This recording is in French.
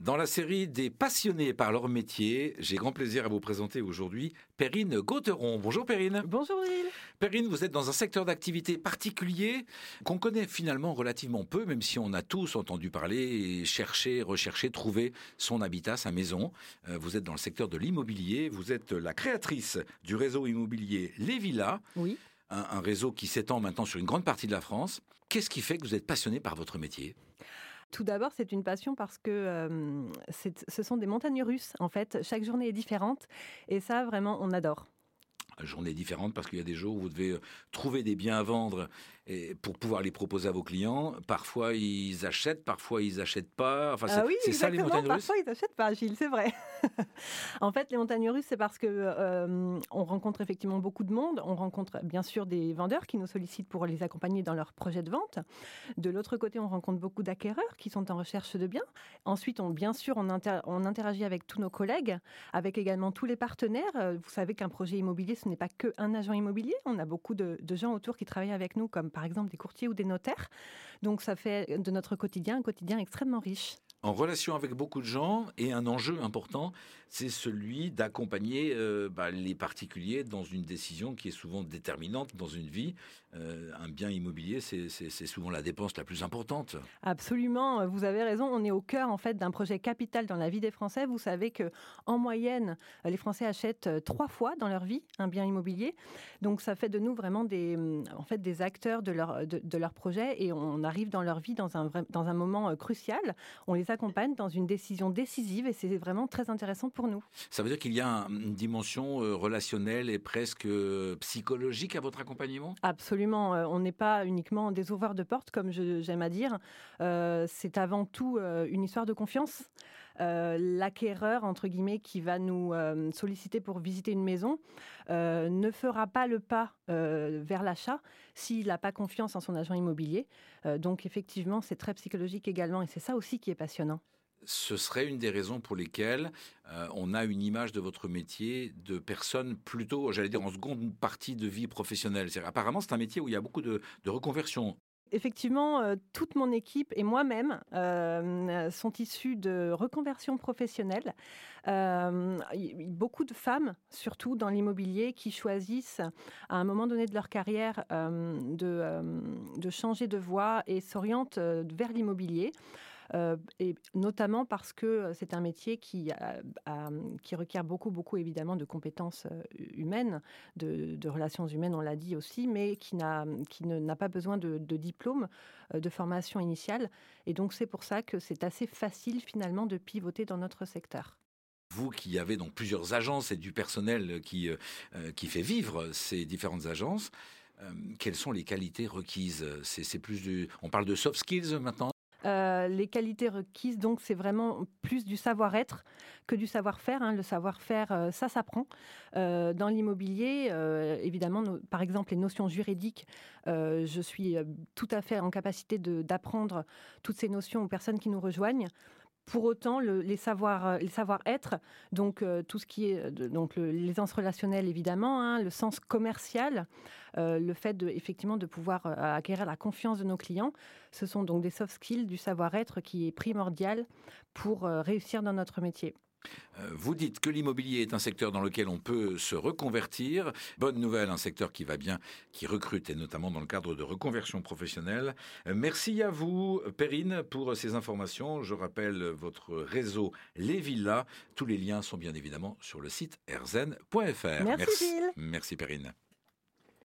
Dans la série des passionnés par leur métier, j'ai grand plaisir à vous présenter aujourd'hui Perrine Gauteron. Bonjour Perrine. Bonjour Gilles. Perrine, vous êtes dans un secteur d'activité particulier qu'on connaît finalement relativement peu, même si on a tous entendu parler et cherché, recherché, trouvé son habitat, sa maison. Euh, vous êtes dans le secteur de l'immobilier, vous êtes la créatrice du réseau immobilier Les Villas. Oui. Un, un réseau qui s'étend maintenant sur une grande partie de la France. Qu'est-ce qui fait que vous êtes passionné par votre métier? Tout d'abord, c'est une passion parce que ce sont des montagnes russes. En fait, chaque journée est différente et ça, vraiment, on adore journée différente parce qu'il y a des jours où vous devez euh, trouver des biens à vendre et pour pouvoir les proposer à vos clients. Parfois ils achètent, parfois ils achètent pas. Enfin, ah c'est ça les montagnes russes. Parfois ils n'achètent pas, Gilles, c'est vrai. en fait, les montagnes russes, c'est parce que euh, on rencontre effectivement beaucoup de monde. On rencontre bien sûr des vendeurs qui nous sollicitent pour les accompagner dans leur projet de vente. De l'autre côté, on rencontre beaucoup d'acquéreurs qui sont en recherche de biens. Ensuite, on, bien sûr, on, on interagit avec tous nos collègues, avec également tous les partenaires. Euh, vous savez qu'un projet immobilier, ce n'est pas qu'un agent immobilier. On a beaucoup de, gens autour qui travaillent avec nous, comme par exemple des courtiers ou des notaires. Donc ça fait de notre quotidien un quotidien extrêmement riche en relation avec beaucoup de gens et un enjeu important, c'est celui d'accompagner euh, bah, les particuliers dans une décision qui est souvent déterminante dans une vie. Euh, un bien immobilier, c'est souvent la dépense la plus importante. Absolument, vous avez raison. On est au cœur en fait d'un projet capital dans la vie des Français. Vous savez que en moyenne, les Français achètent euh, trois fois dans leur vie un bien immobilier. Donc ça fait de nous vraiment des, en fait, des acteurs de leur, de, leur projet et on arrive dans leur vie dans un, dans un moment crucial. Accompagne dans une décision décisive et c'est vraiment très intéressant pour nous. Ça veut dire qu'il y a une dimension euh, relationnelle et presque euh, psychologique à votre accompagnement? Absolument. Euh, on n'est pas uniquement des ouvreurs de porte, comme j'aime à dire. c'est avant tout une histoire de confiance. L'acquéreur, entre guillemets, qui va nous solliciter pour visiter une maison, ne fera pas le pas vers l'achat s'il n'a pas confiance en son agent immobilier. donc effectivement, c'est très psychologique également et c'est ça aussi qui est passionnant ce serait une des raisons pour lesquelles euh, on a une image de votre métier de personnes plutôt, j'allais dire, en seconde partie de vie professionnelle. Apparemment, c'est un métier où il y a beaucoup de, reconversion. Effectivement, euh, toute mon équipe et moi-même euh, sont issus de reconversion professionnelle. beaucoup de femmes, surtout dans l'immobilier, qui choisissent à un moment donné de leur carrière de, changer de voie et s'orientent vers l'immobilier. Euh, et notamment parce que euh, c'est un métier qui, qui requiert beaucoup, beaucoup évidemment de compétences euh, humaines, de, relations humaines, on l'a dit aussi, mais qui n'a qui n'a pas besoin de, diplôme, de formation initiale. Et donc c'est pour ça que c'est assez facile finalement de pivoter dans notre secteur. Vous qui avez donc plusieurs agences et du personnel qui, qui fait vivre ces différentes agences, quelles sont les qualités requises? C'est plus on parle de soft skills maintenant? Euh, les qualités requises, donc, c'est vraiment plus du savoir-être que du savoir-faire. Hein. Le savoir-faire, euh, ça s'apprend. Euh, dans l'immobilier, évidemment, par exemple, les notions juridiques, je suis tout à fait en capacité d'apprendre toutes ces notions aux personnes qui nous rejoignent. Pour autant, euh, les savoir-être, donc euh, tout ce qui est l'aisance relationnelle évidemment, hein, le sens commercial, euh, le fait de effectivement de pouvoir acquérir la confiance de nos clients, ce sont donc des soft skills du savoir-être qui est primordial pour réussir dans notre métier. Euh, vous dites que l'immobilier est un secteur dans lequel on peut se reconvertir. Bonne nouvelle, un secteur qui va bien, qui recrute, et notamment dans le cadre de reconversion professionnelle. Euh, merci à vous, Perrine, pour ces informations. Je rappelle votre réseau Les Villas. Tous les liens sont bien évidemment sur le site erzen.fr. Merci, Merci, Perrine.